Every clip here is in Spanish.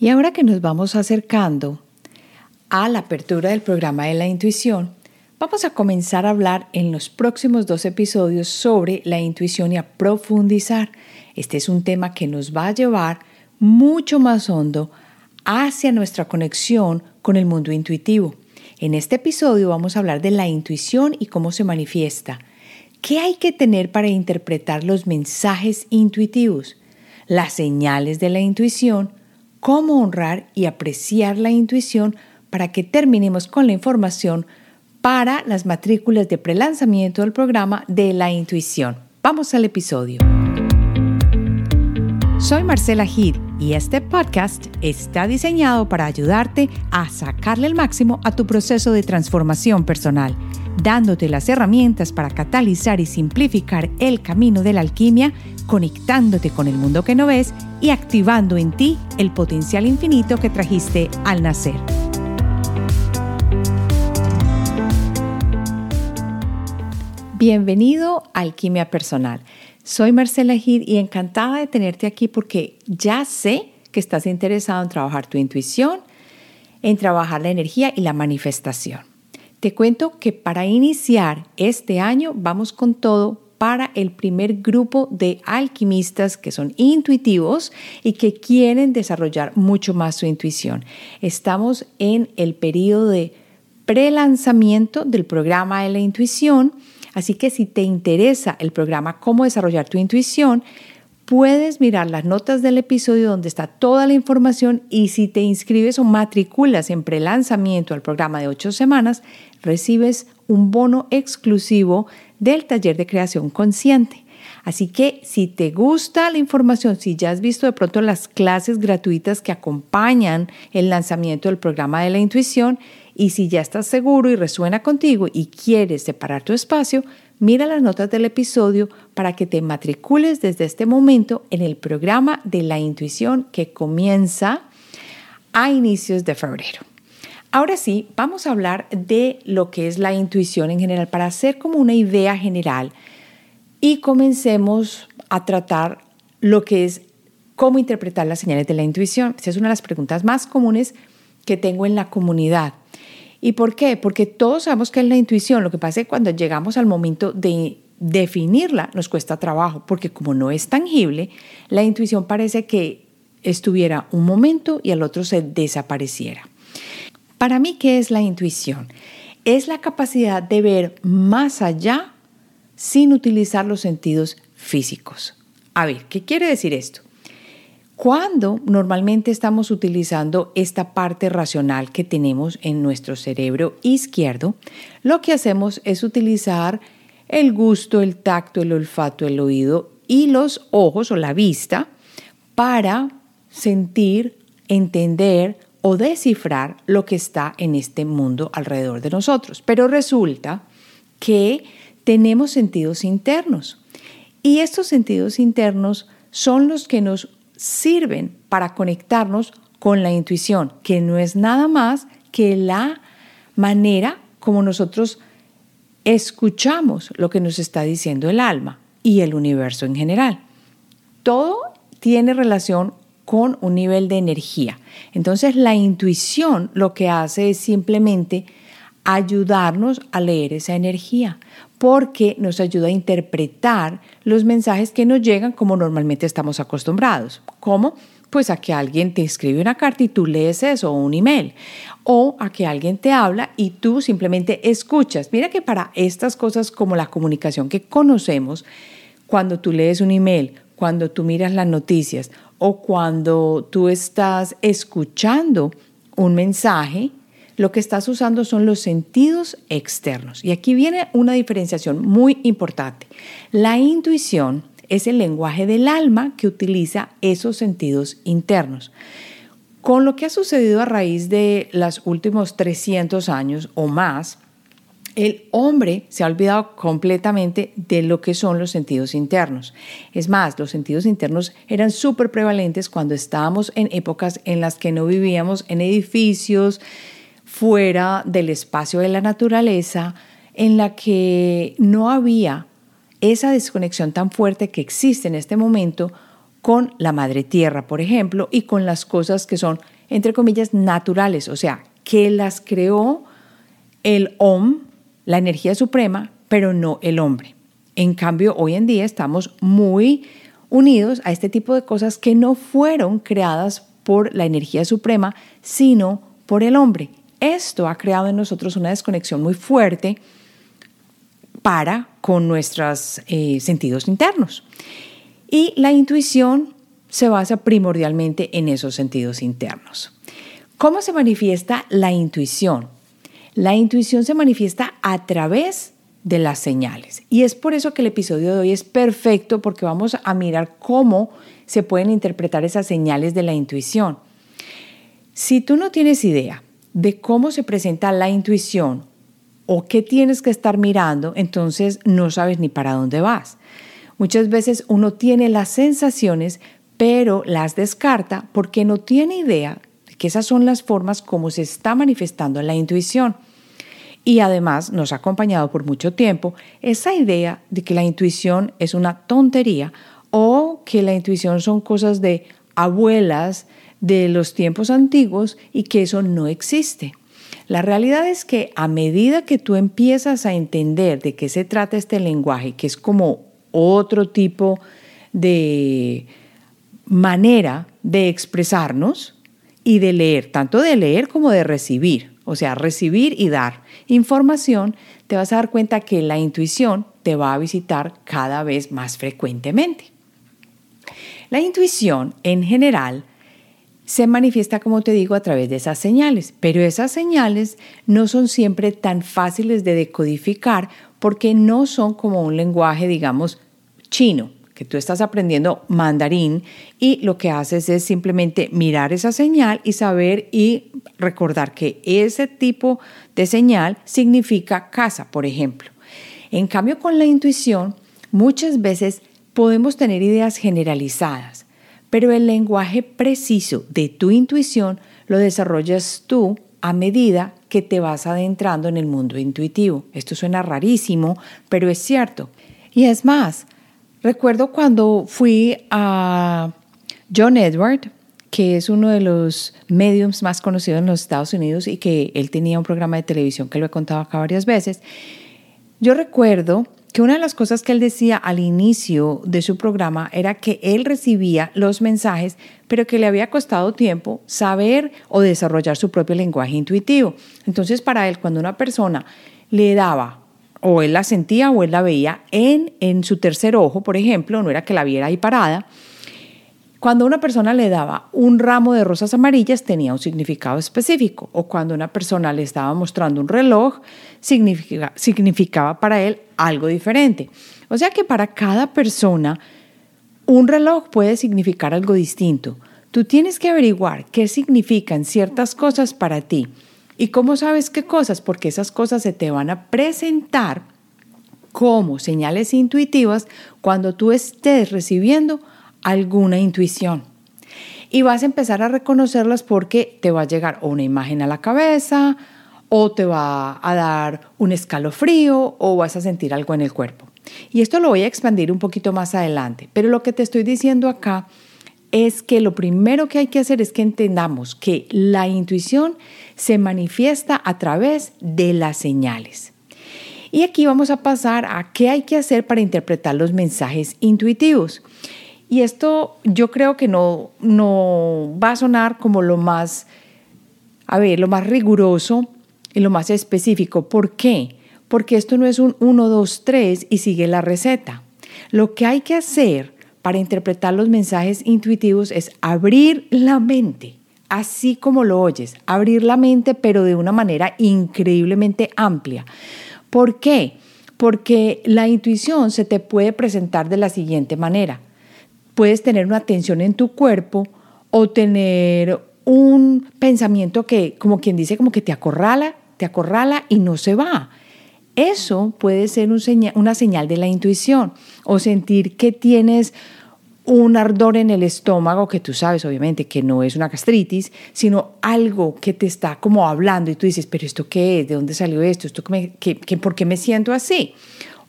Y ahora que nos vamos acercando a la apertura del programa de la intuición, vamos a comenzar a hablar en los próximos dos episodios sobre la intuición y a profundizar. Este es un tema que nos va a llevar mucho más hondo hacia nuestra conexión con el mundo intuitivo. En este episodio vamos a hablar de la intuición y cómo se manifiesta. ¿Qué hay que tener para interpretar los mensajes intuitivos? Las señales de la intuición, cómo honrar y apreciar la intuición para que terminemos con la información para las matrículas de prelanzamiento del programa de la intuición. Vamos al episodio. Soy Marcela Gid y este podcast está diseñado para ayudarte a sacarle el máximo a tu proceso de transformación personal, dándote las herramientas para catalizar y simplificar el camino de la alquimia, conectándote con el mundo que no ves y activando en ti el potencial infinito que trajiste al nacer. Bienvenido a Alquimia Personal. Soy Marcela Gid y encantada de tenerte aquí porque ya sé que estás interesado en trabajar tu intuición, en trabajar la energía y la manifestación. Te cuento que para iniciar este año vamos con todo para el primer grupo de alquimistas que son intuitivos y que quieren desarrollar mucho más su intuición. Estamos en el periodo de prelanzamiento del programa de la intuición Así que si te interesa el programa Cómo desarrollar tu intuición, puedes mirar las notas del episodio donde está toda la información y si te inscribes o matriculas en prelanzamiento al programa de ocho semanas, recibes un bono exclusivo del taller de creación consciente. Así que si te gusta la información, si ya has visto de pronto las clases gratuitas que acompañan el lanzamiento del programa de la intuición y si ya estás seguro y resuena contigo y quieres separar tu espacio, mira las notas del episodio para que te matricules desde este momento en el programa de la intuición que comienza a inicios de febrero. Ahora sí, vamos a hablar de lo que es la intuición en general para hacer como una idea general y comencemos a tratar lo que es cómo interpretar las señales de la intuición. Esa es una de las preguntas más comunes que tengo en la comunidad. ¿Y por qué? Porque todos sabemos que es la intuición. Lo que pasa es que cuando llegamos al momento de definirla nos cuesta trabajo, porque como no es tangible, la intuición parece que estuviera un momento y al otro se desapareciera. Para mí, ¿qué es la intuición? Es la capacidad de ver más allá sin utilizar los sentidos físicos. A ver, ¿qué quiere decir esto? Cuando normalmente estamos utilizando esta parte racional que tenemos en nuestro cerebro izquierdo, lo que hacemos es utilizar el gusto, el tacto, el olfato, el oído y los ojos o la vista para sentir, entender o descifrar lo que está en este mundo alrededor de nosotros. Pero resulta que tenemos sentidos internos y estos sentidos internos son los que nos sirven para conectarnos con la intuición, que no es nada más que la manera como nosotros escuchamos lo que nos está diciendo el alma y el universo en general. Todo tiene relación con un nivel de energía. Entonces la intuición lo que hace es simplemente ayudarnos a leer esa energía, porque nos ayuda a interpretar los mensajes que nos llegan como normalmente estamos acostumbrados. ¿Cómo? Pues a que alguien te escribe una carta y tú lees eso o un email. O a que alguien te habla y tú simplemente escuchas. Mira que para estas cosas como la comunicación que conocemos, cuando tú lees un email, cuando tú miras las noticias o cuando tú estás escuchando un mensaje, lo que estás usando son los sentidos externos. Y aquí viene una diferenciación muy importante. La intuición es el lenguaje del alma que utiliza esos sentidos internos. Con lo que ha sucedido a raíz de los últimos 300 años o más, el hombre se ha olvidado completamente de lo que son los sentidos internos. Es más, los sentidos internos eran súper prevalentes cuando estábamos en épocas en las que no vivíamos en edificios, fuera del espacio de la naturaleza, en la que no había esa desconexión tan fuerte que existe en este momento con la madre tierra, por ejemplo, y con las cosas que son, entre comillas, naturales, o sea, que las creó el OM, la energía suprema, pero no el hombre. En cambio, hoy en día estamos muy unidos a este tipo de cosas que no fueron creadas por la energía suprema, sino por el hombre. Esto ha creado en nosotros una desconexión muy fuerte para con nuestros eh, sentidos internos. Y la intuición se basa primordialmente en esos sentidos internos. ¿Cómo se manifiesta la intuición? La intuición se manifiesta a través de las señales. Y es por eso que el episodio de hoy es perfecto porque vamos a mirar cómo se pueden interpretar esas señales de la intuición. Si tú no tienes idea de cómo se presenta la intuición o qué tienes que estar mirando, entonces no sabes ni para dónde vas. Muchas veces uno tiene las sensaciones, pero las descarta porque no tiene idea de que esas son las formas como se está manifestando la intuición. Y además nos ha acompañado por mucho tiempo esa idea de que la intuición es una tontería o que la intuición son cosas de abuelas de los tiempos antiguos y que eso no existe. La realidad es que a medida que tú empiezas a entender de qué se trata este lenguaje, que es como otro tipo de manera de expresarnos y de leer, tanto de leer como de recibir, o sea, recibir y dar información, te vas a dar cuenta que la intuición te va a visitar cada vez más frecuentemente. La intuición en general se manifiesta, como te digo, a través de esas señales, pero esas señales no son siempre tan fáciles de decodificar porque no son como un lenguaje, digamos, chino, que tú estás aprendiendo mandarín y lo que haces es simplemente mirar esa señal y saber y recordar que ese tipo de señal significa casa, por ejemplo. En cambio, con la intuición, muchas veces podemos tener ideas generalizadas pero el lenguaje preciso de tu intuición lo desarrollas tú a medida que te vas adentrando en el mundo intuitivo. Esto suena rarísimo, pero es cierto. Y es más, recuerdo cuando fui a John Edward, que es uno de los mediums más conocidos en los Estados Unidos y que él tenía un programa de televisión que lo he contado acá varias veces. Yo recuerdo que una de las cosas que él decía al inicio de su programa era que él recibía los mensajes, pero que le había costado tiempo saber o desarrollar su propio lenguaje intuitivo. Entonces, para él, cuando una persona le daba o él la sentía o él la veía en, en su tercer ojo, por ejemplo, no era que la viera ahí parada, cuando una persona le daba un ramo de rosas amarillas tenía un significado específico, o cuando una persona le estaba mostrando un reloj, significaba para él algo diferente. O sea que para cada persona un reloj puede significar algo distinto. Tú tienes que averiguar qué significan ciertas cosas para ti. ¿Y cómo sabes qué cosas? Porque esas cosas se te van a presentar como señales intuitivas cuando tú estés recibiendo alguna intuición. Y vas a empezar a reconocerlas porque te va a llegar una imagen a la cabeza, o te va a dar un escalofrío, o vas a sentir algo en el cuerpo. Y esto lo voy a expandir un poquito más adelante, pero lo que te estoy diciendo acá es que lo primero que hay que hacer es que entendamos que la intuición se manifiesta a través de las señales. Y aquí vamos a pasar a qué hay que hacer para interpretar los mensajes intuitivos. Y esto yo creo que no, no va a sonar como lo más, a ver, lo más riguroso y lo más específico. ¿Por qué? Porque esto no es un 1, 2, 3 y sigue la receta. Lo que hay que hacer para interpretar los mensajes intuitivos es abrir la mente, así como lo oyes, abrir la mente pero de una manera increíblemente amplia. ¿Por qué? Porque la intuición se te puede presentar de la siguiente manera puedes tener una tensión en tu cuerpo o tener un pensamiento que, como quien dice, como que te acorrala, te acorrala y no se va. Eso puede ser una señal de la intuición o sentir que tienes un ardor en el estómago que tú sabes obviamente que no es una gastritis, sino algo que te está como hablando y tú dices, pero ¿esto qué es? ¿De dónde salió esto? ¿Esto ¿Por qué me siento así?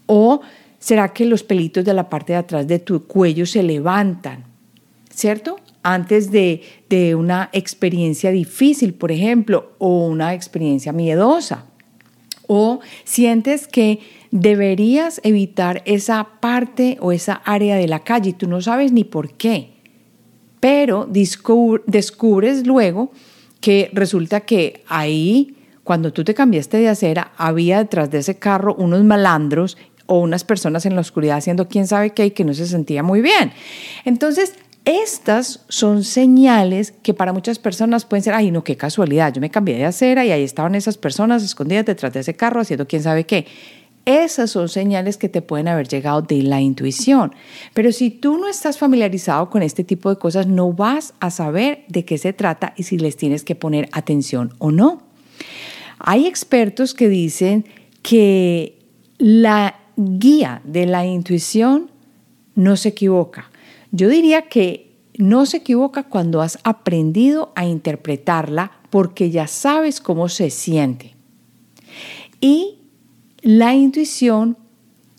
O ¿Será que los pelitos de la parte de atrás de tu cuello se levantan? ¿cierto? Antes de, de una experiencia difícil, por ejemplo, o una experiencia miedosa. O sientes que deberías evitar esa parte o esa área de la calle y tú no sabes ni por qué. Pero descubres luego que resulta que ahí, cuando tú te cambiaste de acera, había detrás de ese carro unos malandros o unas personas en la oscuridad haciendo quién sabe qué y que no se sentía muy bien. Entonces, estas son señales que para muchas personas pueden ser, ay, no, qué casualidad, yo me cambié de acera y ahí estaban esas personas escondidas detrás de ese carro haciendo quién sabe qué. Esas son señales que te pueden haber llegado de la intuición. Pero si tú no estás familiarizado con este tipo de cosas, no vas a saber de qué se trata y si les tienes que poner atención o no. Hay expertos que dicen que la guía de la intuición no se equivoca. Yo diría que no se equivoca cuando has aprendido a interpretarla porque ya sabes cómo se siente. Y la intuición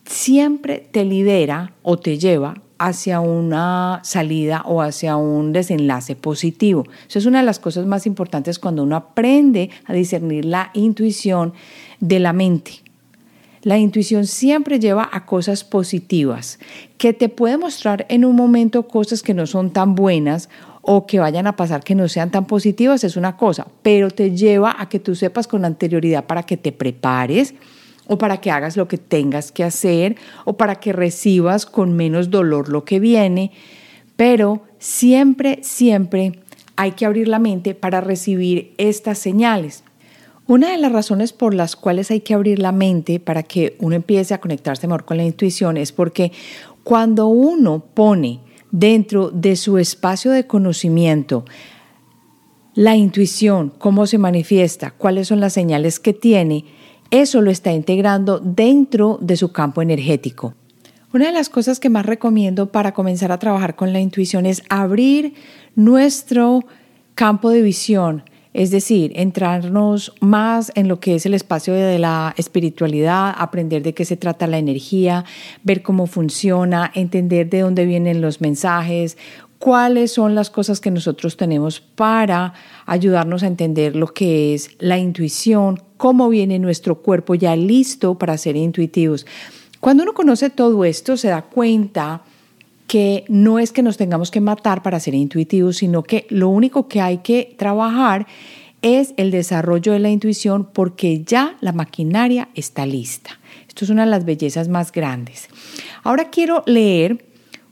siempre te lidera o te lleva hacia una salida o hacia un desenlace positivo. Eso es una de las cosas más importantes cuando uno aprende a discernir la intuición de la mente. La intuición siempre lleva a cosas positivas, que te puede mostrar en un momento cosas que no son tan buenas o que vayan a pasar que no sean tan positivas, es una cosa, pero te lleva a que tú sepas con anterioridad para que te prepares o para que hagas lo que tengas que hacer o para que recibas con menos dolor lo que viene, pero siempre, siempre hay que abrir la mente para recibir estas señales. Una de las razones por las cuales hay que abrir la mente para que uno empiece a conectarse mejor con la intuición es porque cuando uno pone dentro de su espacio de conocimiento la intuición, cómo se manifiesta, cuáles son las señales que tiene, eso lo está integrando dentro de su campo energético. Una de las cosas que más recomiendo para comenzar a trabajar con la intuición es abrir nuestro campo de visión, es decir, entrarnos más en lo que es el espacio de la espiritualidad, aprender de qué se trata la energía, ver cómo funciona, entender de dónde vienen los mensajes, cuáles son las cosas que nosotros tenemos para ayudarnos a entender lo que es la intuición, cómo viene nuestro cuerpo ya listo para ser intuitivos. Cuando uno conoce todo esto, se da cuenta que no es que nos tengamos que matar para ser intuitivos, sino que lo único que hay que trabajar es el desarrollo de la intuición porque ya la maquinaria está lista. Esto es una de las bellezas más grandes. Ahora quiero leer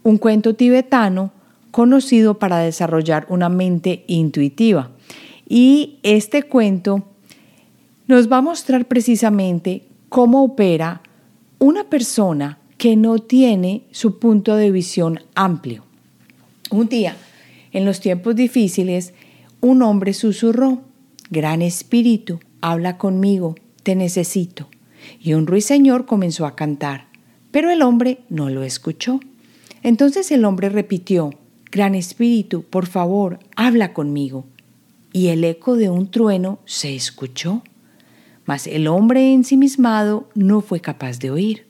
un cuento tibetano conocido para desarrollar una mente intuitiva. Y este cuento nos va a mostrar precisamente cómo opera una persona que no tiene su punto de visión amplio. Un día, en los tiempos difíciles, un hombre susurró, Gran Espíritu, habla conmigo, te necesito. Y un ruiseñor comenzó a cantar, pero el hombre no lo escuchó. Entonces el hombre repitió, Gran Espíritu, por favor, habla conmigo. Y el eco de un trueno se escuchó mas el hombre ensimismado no fue capaz de oír.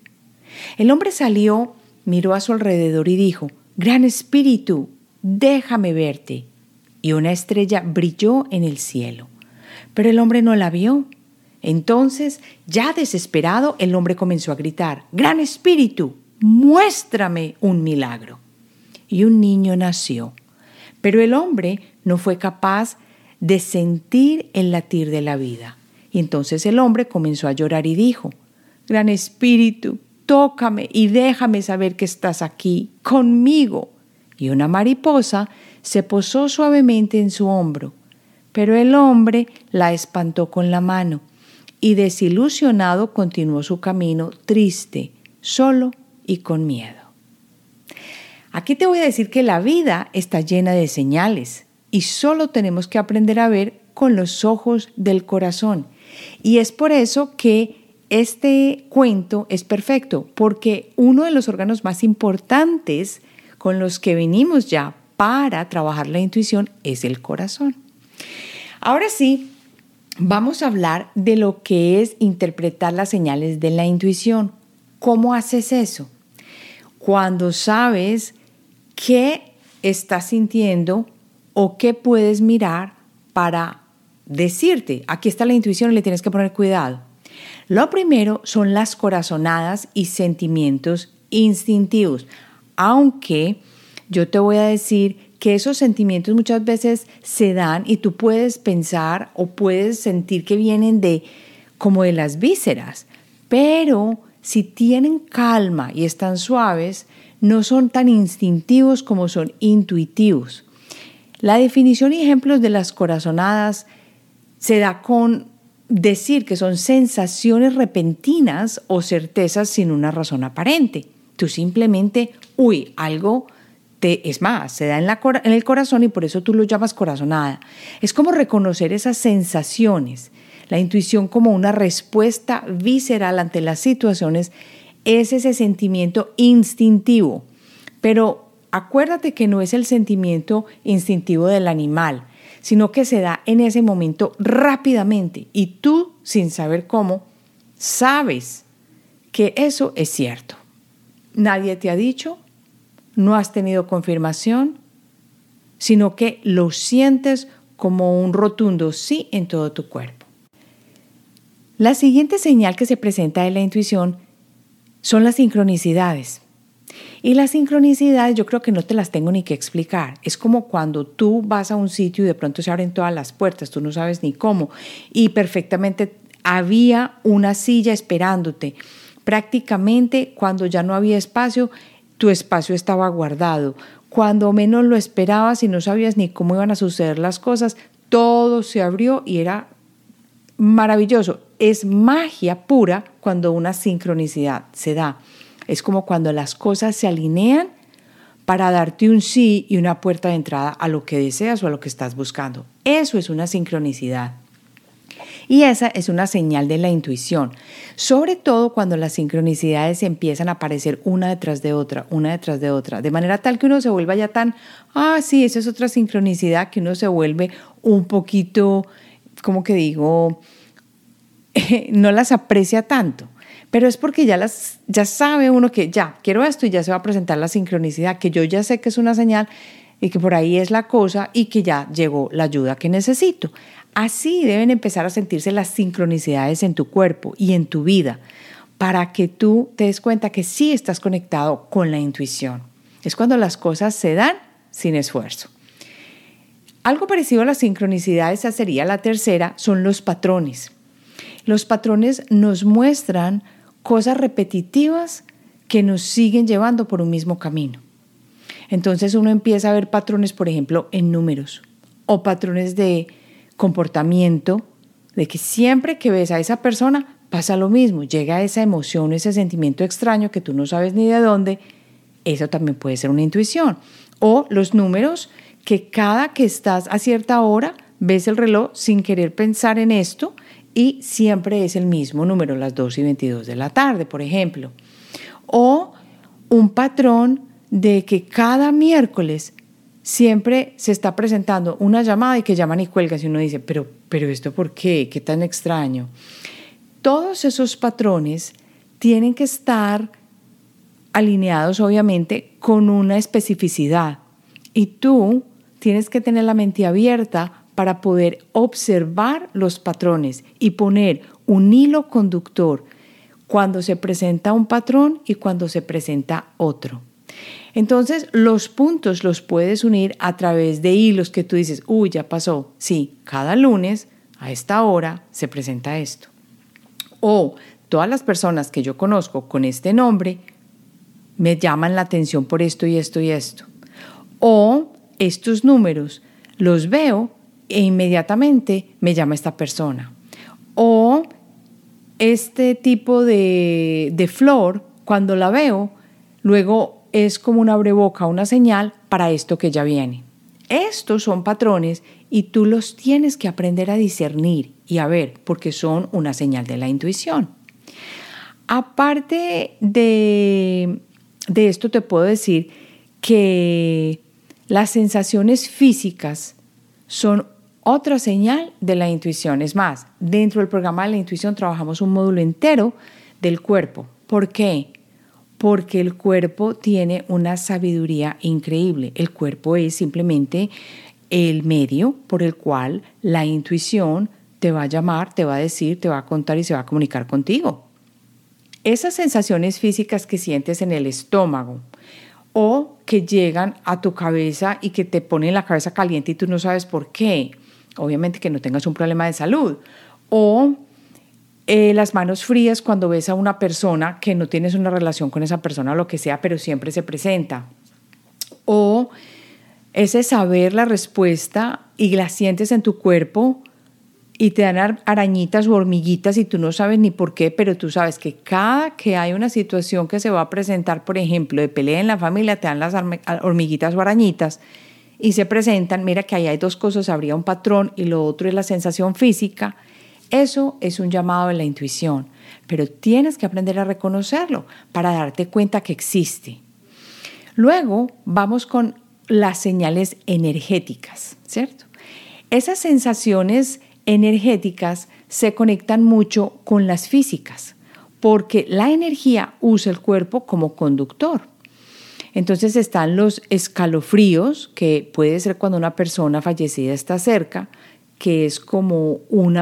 El hombre salió, miró a su alrededor y dijo, Gran Espíritu, déjame verte. Y una estrella brilló en el cielo. Pero el hombre no la vio. Entonces, ya desesperado, el hombre comenzó a gritar, Gran Espíritu, muéstrame un milagro. Y un niño nació. Pero el hombre no fue capaz de sentir el latir de la vida. Y entonces el hombre comenzó a llorar y dijo, Gran Espíritu, tócame y déjame saber que estás aquí, conmigo. Y una mariposa se posó suavemente en su hombro, pero el hombre la espantó con la mano y desilusionado continuó su camino triste, solo y con miedo. Aquí te voy a decir que la vida está llena de señales y solo tenemos que aprender a ver con los ojos del corazón y es por eso que este cuento es perfecto, porque uno de los órganos más importantes con los que venimos ya para trabajar la intuición es el corazón. Ahora sí, vamos a hablar de lo que es interpretar las señales de la intuición. ¿Cómo haces eso? Cuando sabes qué estás sintiendo o qué puedes mirar para decirte, aquí está la intuición y le tienes que poner cuidado. Lo primero son las corazonadas y sentimientos instintivos, aunque yo te voy a decir que esos sentimientos muchas veces se dan y tú puedes pensar o puedes sentir que vienen de como de las vísceras, pero si tienen calma y están suaves, no son tan instintivos como son intuitivos. La definición y ejemplos de las corazonadas se da con decir que son sensaciones repentinas o certezas sin una razón aparente. Tú simplemente, uy, algo te, es más, se da en, la, en el corazón y por eso tú lo llamas corazonada. Es como reconocer esas sensaciones. La intuición como una respuesta visceral ante las situaciones es ese sentimiento instintivo. Pero acuérdate que no es el sentimiento instintivo del animal, sino que se da en ese momento rápidamente y tú, sin saber cómo, sabes que eso es cierto. Nadie te ha dicho, no has tenido confirmación, sino que lo sientes como un rotundo sí en todo tu cuerpo. La siguiente señal que se presenta en la intuición son las sincronicidades. Y las sincronicidades yo creo que no te las tengo ni que explicar. Es como cuando tú vas a un sitio y de pronto se abren todas las puertas, tú no sabes ni cómo, y perfectamente había una silla esperándote. Prácticamente cuando ya no había espacio, tu espacio estaba guardado. Cuando menos lo esperabas y no sabías ni cómo iban a suceder las cosas, todo se abrió y era maravilloso. Es magia pura cuando una sincronicidad se da. Es como cuando las cosas se alinean para darte un sí y una puerta de entrada a lo que deseas o a lo que estás buscando. Eso es una sincronicidad. Y esa es una señal de la intuición, sobre todo cuando las sincronicidades empiezan a aparecer una detrás de otra, una detrás de otra, de manera tal que uno se vuelva ya tan, ah, sí, esa es otra sincronicidad, que uno se vuelve un poquito, como que digo, no las aprecia tanto pero es porque ya, las, ya sabe uno que ya quiero esto y ya se va a presentar la sincronicidad, que yo ya sé que es una señal y que por ahí es la cosa y que ya llegó la ayuda que necesito. Así deben empezar a sentirse las sincronicidades en tu cuerpo y en tu vida para que tú te des cuenta que sí estás conectado con la intuición. Es cuando las cosas se dan sin esfuerzo. Algo parecido a las sincronicidades, esa sería la tercera, son los patrones. Los patrones nos muestran cosas repetitivas que nos siguen llevando por un mismo camino. Entonces uno empieza a ver patrones, por ejemplo, en números o patrones de comportamiento, de que siempre que ves a esa persona pasa lo mismo, llega esa emoción, ese sentimiento extraño que tú no sabes ni de dónde, eso también puede ser una intuición. O los números, que cada que estás a cierta hora ves el reloj sin querer pensar en esto y siempre es el mismo número, las 2 y 22 de la tarde, por ejemplo. O un patrón de que cada miércoles siempre se está presentando una llamada y que llaman y cuelgan y uno dice, pero, pero esto por qué, qué tan extraño. Todos esos patrones tienen que estar alineados obviamente con una especificidad y tú tienes que tener la mente abierta para poder observar los patrones y poner un hilo conductor cuando se presenta un patrón y cuando se presenta otro. Entonces, los puntos los puedes unir a través de hilos que tú dices, uy, ya pasó. Sí, cada lunes a esta hora se presenta esto. O todas las personas que yo conozco con este nombre me llaman la atención por esto y esto y esto. O estos números los veo e inmediatamente me llama esta persona. O este tipo de, de flor, cuando la veo, luego es como una abreboca, una señal para esto que ya viene. Estos son patrones y tú los tienes que aprender a discernir y a ver porque son una señal de la intuición. Aparte de, de esto te puedo decir que las sensaciones físicas son otra señal de la intuición. Es más, dentro del programa de la intuición trabajamos un módulo entero del cuerpo. ¿Por qué? porque el cuerpo tiene una sabiduría increíble. El cuerpo es simplemente el medio por el cual la intuición te va a llamar, te va a decir, te va a contar y se va a comunicar contigo. Esas sensaciones físicas que sientes en el estómago o que llegan a tu cabeza y que te ponen la cabeza caliente y tú no sabes por qué, obviamente que no tengas un problema de salud, o eh, las manos frías cuando ves a una persona que no tienes una relación con esa persona o lo que sea, pero siempre se presenta. O ese saber la respuesta y la sientes en tu cuerpo y te dan arañitas o hormiguitas y tú no sabes ni por qué, pero tú sabes que cada que hay una situación que se va a presentar, por ejemplo, de pelea en la familia, te dan las hormiguitas o arañitas y se presentan, mira que ahí hay dos cosas, habría un patrón y lo otro es la sensación física eso es un llamado de la intuición, pero tienes que aprender a reconocerlo para darte cuenta que existe. Luego vamos con las señales energéticas, ¿cierto? Esas sensaciones energéticas se conectan mucho con las físicas, porque la energía usa el cuerpo como conductor. Entonces están los escalofríos, que puede ser cuando una persona fallecida está cerca, que es como un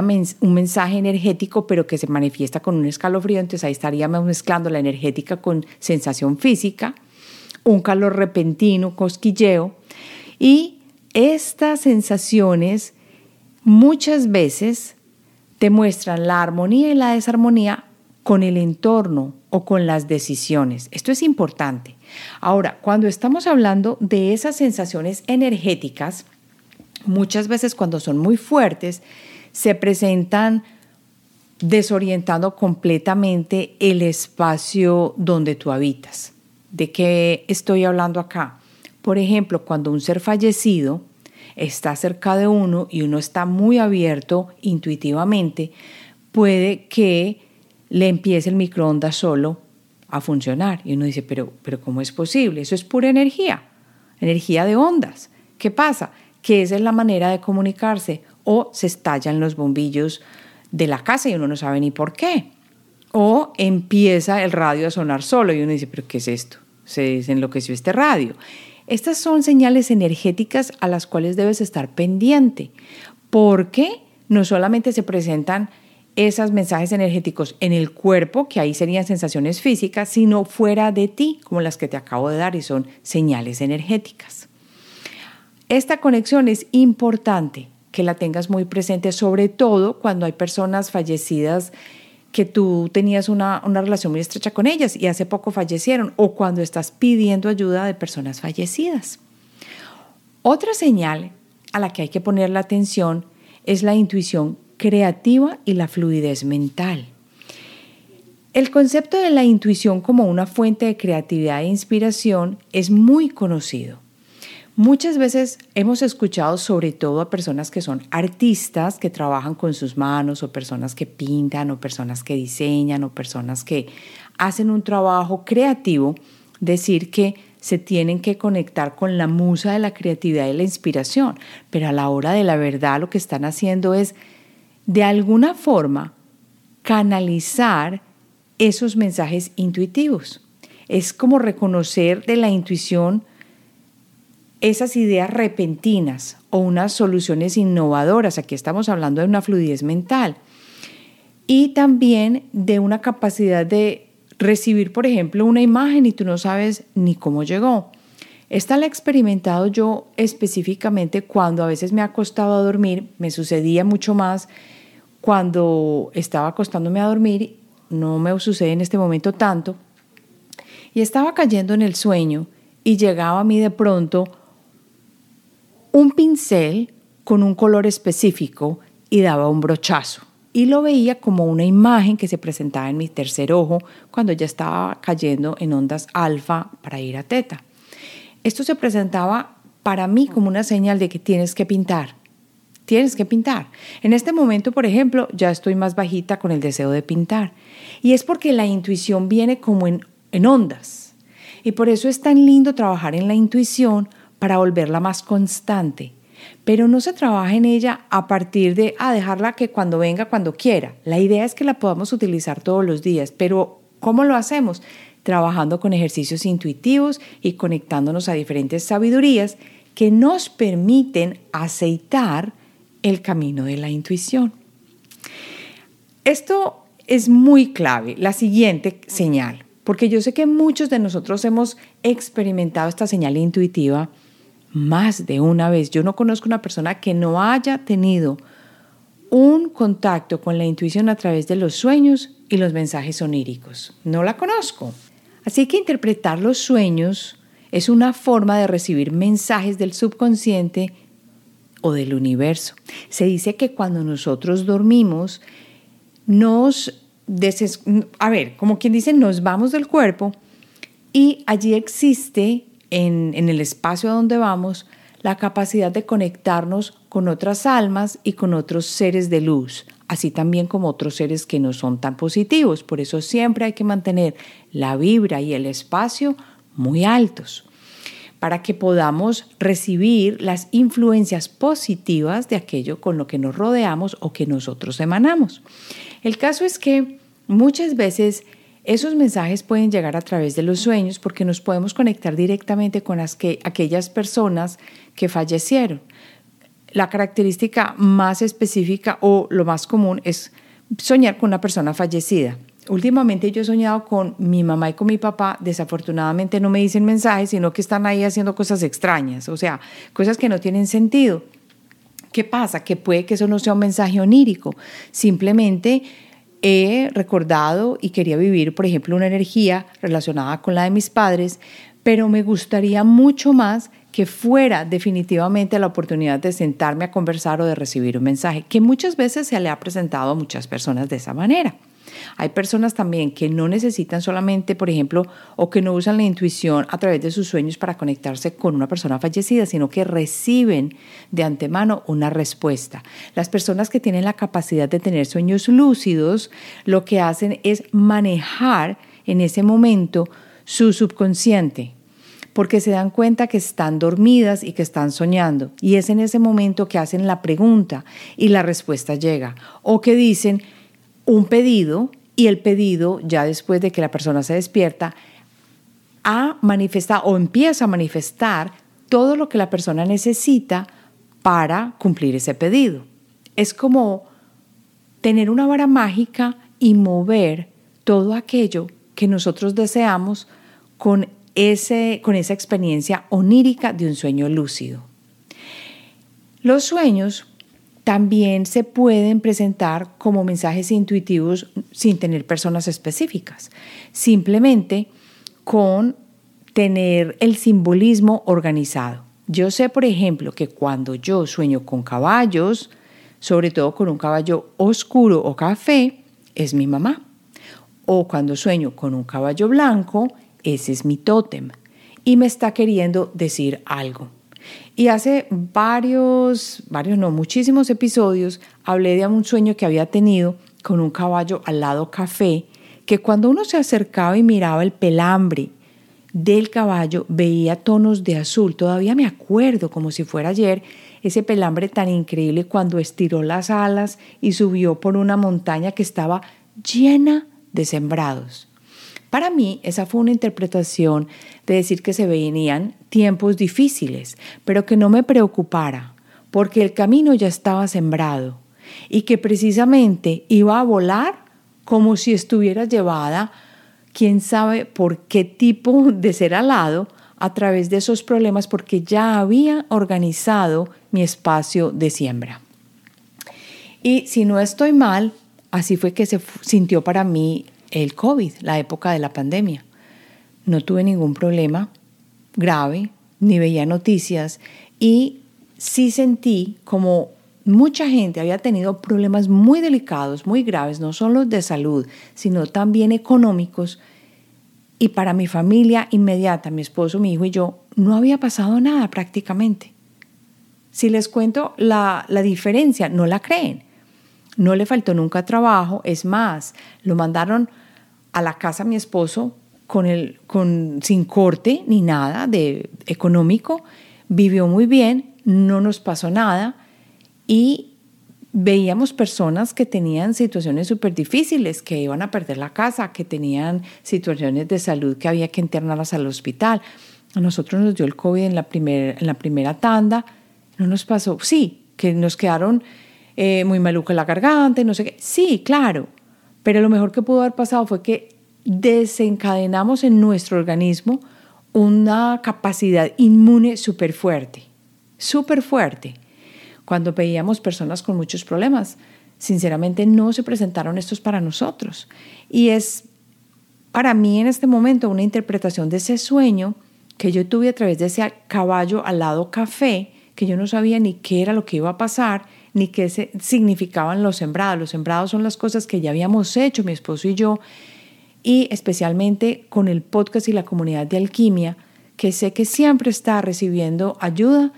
mensaje energético, pero que se manifiesta con un escalofrío, entonces ahí estaríamos mezclando la energética con sensación física, un calor repentino, cosquilleo, y estas sensaciones muchas veces te muestran la armonía y la desarmonía con el entorno o con las decisiones. Esto es importante. Ahora, cuando estamos hablando de esas sensaciones energéticas, muchas veces cuando son muy fuertes, se presentan desorientando completamente el espacio donde tú habitas. ¿De qué estoy hablando acá? Por ejemplo, cuando un ser fallecido está cerca de uno y uno está muy abierto intuitivamente, puede que le empiece el microondas solo a funcionar. Y uno dice, pero, pero ¿cómo es posible? Eso es pura energía, energía de ondas. ¿Qué pasa? que esa es la manera de comunicarse, o se estallan los bombillos de la casa y uno no sabe ni por qué, o empieza el radio a sonar solo y uno dice, pero ¿qué es esto? Se desenloqueció este radio. Estas son señales energéticas a las cuales debes estar pendiente, porque no solamente se presentan esos mensajes energéticos en el cuerpo, que ahí serían sensaciones físicas, sino fuera de ti, como las que te acabo de dar, y son señales energéticas. Esta conexión es importante que la tengas muy presente, sobre todo cuando hay personas fallecidas que tú tenías una, relación muy estrecha con ellas y hace poco fallecieron, o cuando estás pidiendo ayuda de personas fallecidas. Otra señal a la que hay que poner la atención es la intuición creativa y la fluidez mental. El concepto de la intuición como una fuente de creatividad e inspiración es muy conocido. Muchas veces hemos escuchado sobre todo a personas que son artistas, que trabajan con sus manos, o personas que pintan, o personas que diseñan, o personas que hacen un trabajo creativo, decir que se tienen que conectar con la musa de la creatividad y la inspiración, pero a la hora de la verdad lo que están haciendo es de alguna forma canalizar esos mensajes intuitivos. Es como reconocer de la intuición esas ideas repentinas o unas soluciones innovadoras, aquí estamos hablando de una fluidez mental, y también de una capacidad de recibir, por ejemplo, una imagen y tú no sabes ni cómo llegó. Esta la he experimentado yo específicamente cuando a veces me ha costado dormir, me sucedía mucho más cuando estaba acostándome a dormir, no me sucede en este momento tanto, y estaba cayendo en el sueño y llegaba a mí de pronto un pincel con un color específico y daba un brochazo. Y lo veía como una imagen que se presentaba en mi tercer ojo cuando ya estaba cayendo en ondas alfa para ir a teta. Esto se presentaba para mí como una señal de que tienes que pintar. Tienes que pintar. En este momento, por ejemplo, ya estoy más bajita con el deseo de pintar. Y es porque la intuición viene como en, ondas. Y por eso es tan lindo trabajar en la intuición para volverla más constante. Pero no se trabaja en ella a partir de a dejarla que cuando venga, cuando quiera. La idea es que la podamos utilizar todos los días, pero ¿cómo lo hacemos? trabajando con ejercicios intuitivos y conectándonos a diferentes sabidurías que nos permiten aceitar el camino de la intuición. Esto es muy clave, la siguiente señal, porque yo sé que muchos de nosotros hemos experimentado esta señal intuitiva más de una vez. Yo no conozco una persona que no haya tenido un contacto con la intuición a través de los sueños y los mensajes oníricos. No la conozco. Así que interpretar los sueños es una forma de recibir mensajes del subconsciente o del universo. Se dice que cuando nosotros dormimos, nos, a ver, como quien dice, nos vamos del cuerpo y allí existe en, en el espacio donde vamos la capacidad de conectarnos con otras almas y con otros seres de luz, así también como otros seres que no son tan positivos. Por eso siempre hay que mantener la vibra y el espacio muy altos para que podamos recibir las influencias positivas de aquello con lo que nos rodeamos o que nosotros emanamos. El caso es que muchas veces esos mensajes pueden llegar a través de los sueños porque nos podemos conectar directamente con las que, aquellas personas que fallecieron. La característica más específica o lo más común es soñar con una persona fallecida. Últimamente yo he soñado con mi mamá y con mi papá. Desafortunadamente no me dicen mensajes, sino que están ahí haciendo cosas extrañas, o sea, cosas que no tienen sentido. ¿Qué pasa? Que puede que eso no sea un mensaje onírico. Simplemente he recordado y quería vivir, por ejemplo, una energía relacionada con la de mis padres, pero me gustaría mucho más que fuera definitivamente la oportunidad de sentarme a conversar o de recibir un mensaje, que muchas veces se le ha presentado a muchas personas de esa manera. Hay personas también que no necesitan solamente, por ejemplo, o que no usan la intuición a través de sus sueños para conectarse con una persona fallecida, sino que reciben de antemano una respuesta. Las personas que tienen la capacidad de tener sueños lúcidos, lo que hacen es manejar en ese momento su subconsciente, porque se dan cuenta que están dormidas y que están soñando. Y es en ese momento que hacen la pregunta y la respuesta llega. O que dicen, un pedido y el pedido, ya después de que la persona se despierta, a manifestar o empieza a manifestar todo lo que la persona necesita para cumplir ese pedido. Es como tener una vara mágica y mover todo aquello que nosotros deseamos con, ese, con esa experiencia onírica de un sueño lúcido. Los sueños también se pueden presentar como mensajes intuitivos sin tener personas específicas, simplemente con tener el simbolismo organizado. Yo sé, por ejemplo, que cuando yo sueño con caballos, sobre todo con un caballo oscuro o café, es mi mamá. O cuando sueño con un caballo blanco, ese es mi tótem y me está queriendo decir algo. Y hace varios, varios, no, muchísimos episodios hablé de un sueño que había tenido con un caballo al lado café, que cuando uno se acercaba y miraba el pelambre del caballo veía tonos de azul. Todavía me acuerdo como si fuera ayer ese pelambre tan increíble cuando estiró las alas y subió por una montaña que estaba llena de sembrados. Para mí esa fue una interpretación de decir que se venían tiempos difíciles, pero que no me preocupara, porque el camino ya estaba sembrado y que precisamente iba a volar como si estuviera llevada, quién sabe por qué tipo de ser alado, a través de esos problemas, porque ya había organizado mi espacio de siembra. Y si no estoy mal, así fue que se sintió para mí el COVID, la época de la pandemia. No tuve ningún problema grave, ni veía noticias y sí sentí como mucha gente había tenido problemas muy delicados, muy graves, no solo de salud, sino también económicos. Y para mi familia inmediata, mi esposo, mi hijo y yo, no había pasado nada prácticamente. Si les cuento la, la diferencia, no la creen. No le faltó nunca trabajo, es más, lo mandaron a la casa mi esposo con el, con, sin corte ni nada de económico, vivió muy bien, no nos pasó nada y veíamos personas que tenían situaciones súper difíciles, que iban a perder la casa, que tenían situaciones de salud que había que internarlas al hospital. A nosotros nos dio el COVID en la, primer, en la primera tanda, no nos pasó, sí, que nos quedaron eh, muy maluca la garganta no sé qué, sí, claro, pero lo mejor que pudo haber pasado fue que desencadenamos en nuestro organismo una capacidad inmune súper fuerte, súper fuerte. Cuando veíamos personas con muchos problemas, sinceramente no se presentaron estos para nosotros. Y es para mí en este momento una interpretación de ese sueño que yo tuve a través de ese caballo al lado café, que yo no sabía ni qué era lo que iba a pasar, ni qué significaban los sembrados. Los sembrados son las cosas que ya habíamos hecho, mi esposo y yo, y especialmente con el podcast y la comunidad de alquimia, que sé que siempre está recibiendo ayuda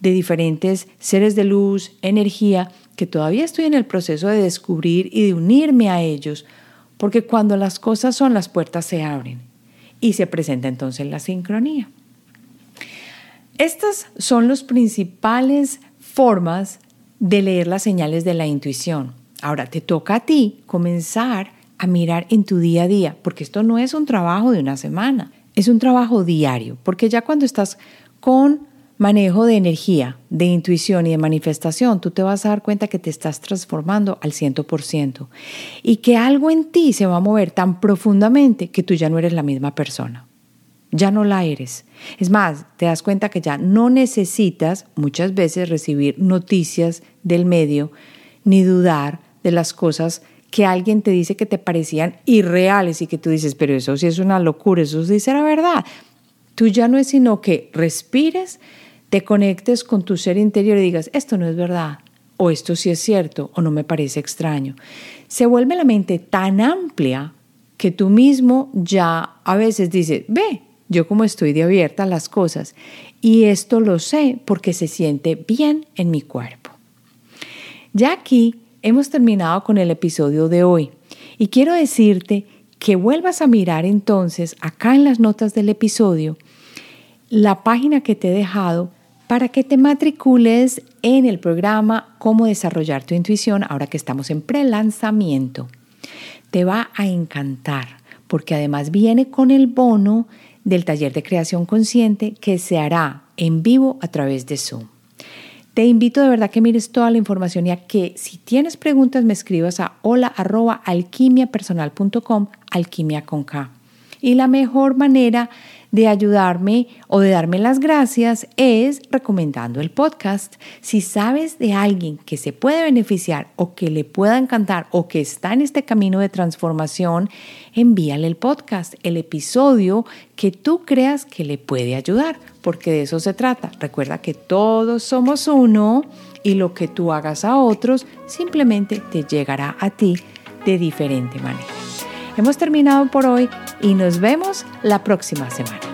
de diferentes seres de luz, energía, que todavía estoy en el proceso de descubrir y de unirme a ellos, porque cuando las cosas son, las puertas se abren y se presenta entonces la sincronía. Estas son las principales formas de leer las señales de la intuición. Ahora te toca a ti comenzar a mirar en tu día a día, porque esto no es un trabajo de una semana, es un trabajo diario, porque ya cuando estás con manejo de energía, de intuición y de manifestación, tú te vas a dar cuenta que te estás transformando al 100% y que algo en ti se va a mover tan profundamente que tú ya no eres la misma persona. Ya no la eres. Es más, te das cuenta que ya no necesitas muchas veces recibir noticias del medio ni dudar de las cosas que alguien te dice que te parecían irreales y que tú dices, pero eso sí es una locura, eso sí será verdad. Tú ya no es sino que respires, te conectes con tu ser interior y digas, esto no es verdad, o esto sí es cierto, o no me parece extraño. Se vuelve la mente tan amplia que tú mismo ya a veces dices, ve, yo como estoy de abierta a las cosas, y esto lo sé porque se siente bien en mi cuerpo. Ya aquí hemos terminado con el episodio de hoy y quiero decirte que vuelvas a mirar entonces acá en las notas del episodio la página que te he dejado para que te matricules en el programa Cómo desarrollar tu intuición ahora que estamos en pre-lanzamiento. Te va a encantar porque además viene con el bono del taller de creación consciente que se hará en vivo a través de Zoom. Te invito de verdad que mires toda la información y a que si tienes preguntas me escribas a hola arroba alquimiapersonal.com, alquimia con K. Y la mejor manera de ayudarme o de darme las gracias es recomendando el podcast. Si sabes de alguien que se puede beneficiar o que le pueda encantar o que está en este camino de transformación, envíale el podcast, el episodio que tú creas que le puede ayudar, porque de eso se trata. Recuerda que todos somos uno y lo que tú hagas a otros simplemente te llegará a ti de diferente manera. Hemos terminado por hoy y nos vemos la próxima semana.